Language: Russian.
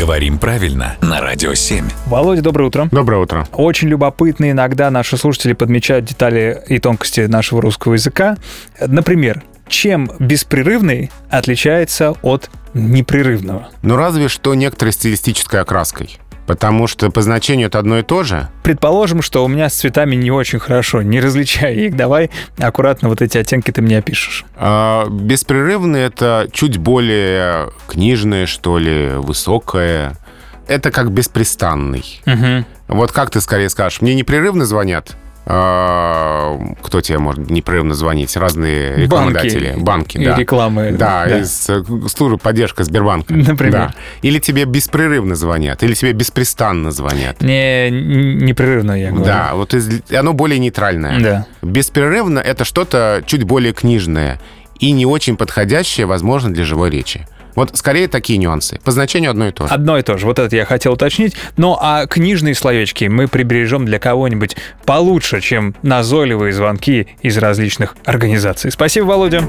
Говорим правильно на Радио 7. Володя, доброе утро. Доброе утро. Очень любопытно иногда наши слушатели подмечают детали и тонкости нашего русского языка. Например, чем беспрерывный отличается от непрерывного? Ну, разве что некоторой стилистической окраской. Потому что по значению это одно и то же. Предположим, что у меня с цветами не очень хорошо, не различай их. Давай аккуратно вот эти оттенки ты мне опишешь. А, беспрерывный — это чуть более книжное, что ли, высокое. Это как беспрестанный. Угу. Вот как ты скорее скажешь? Мне непрерывно звонят? Кто тебе может непрерывно звонить? Разные рекламодатели. Банки. Банки, да. И рекламы. Да, да. из э, службы поддержка Сбербанка. Например. Да. Или тебе беспрерывно звонят, или тебе беспрестанно звонят. Не непрерывно, я говорю. Да, вот из- оно более нейтральное. Да. Беспрерывно это что-то чуть более книжное и не очень подходящее, возможно, для живой речи. Вот скорее такие нюансы. По значению одно и то же. Одно и то же. Вот это я хотел уточнить. Ну, а книжные словечки мы прибережем для кого-нибудь получше, чем назойливые звонки из различных организаций. Спасибо, Володя.